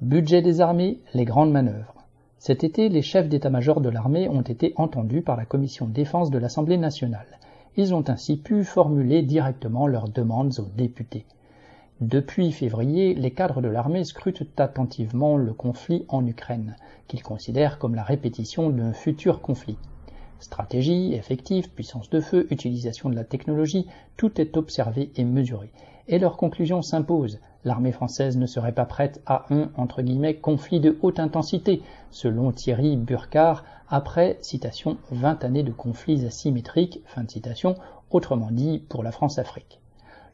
Budget des armées, les grandes manœuvres. Cet été, les chefs d'état-major de l'armée ont été entendus par la commission défense de l'Assemblée nationale. Ils ont ainsi pu formuler directement leurs demandes aux députés. Depuis février, les cadres de l'armée scrutent attentivement le conflit en Ukraine, qu'ils considèrent comme la répétition d'un futur conflit. Stratégie, effectifs, puissance de feu, utilisation de la technologie, tout est observé et mesuré. Et leur conclusion s'impose. L'armée française ne serait pas prête à un conflit de haute intensité, selon Thierry Burkhardt, après citation 20 années de conflits asymétriques, fin de citation, autrement dit pour la France-Afrique.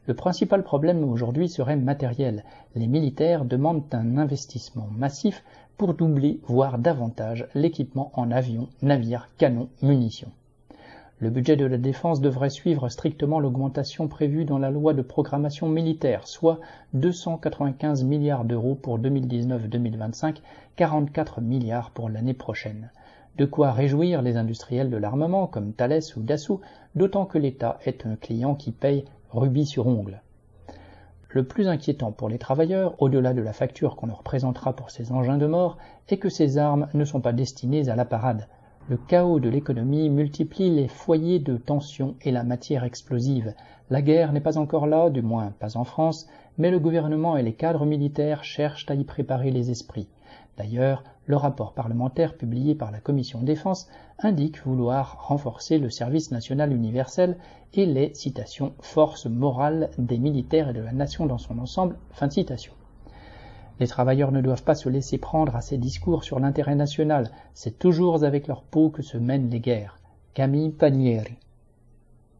Le principal problème aujourd'hui serait matériel. Les militaires demandent un investissement massif pour doubler, voire davantage, l'équipement en avions, navires, canons, munitions. Le budget de la défense devrait suivre strictement l'augmentation prévue dans la loi de programmation militaire, soit 295 milliards d'euros pour 2019-2025, 44 milliards pour l'année prochaine. De quoi réjouir les industriels de l'armement comme Thales ou Dassault, d'autant que l'État est un client qui paye rubis sur ongle. Le plus inquiétant pour les travailleurs, au-delà de la facture qu'on leur présentera pour ces engins de mort, est que ces armes ne sont pas destinées à la parade. Le chaos de l'économie multiplie les foyers de tension et la matière explosive. La guerre n'est pas encore là, du moins pas en France, mais le gouvernement et les cadres militaires cherchent à y préparer les esprits. D'ailleurs, le rapport parlementaire publié par la Commission défense indique vouloir renforcer le service national universel et les citations forces morales des militaires et de la nation dans son ensemble. Fin de citation. Les travailleurs ne doivent pas se laisser prendre à ces discours sur l'intérêt national, c'est toujours avec leur peau que se mènent les guerres. Camille Panieri.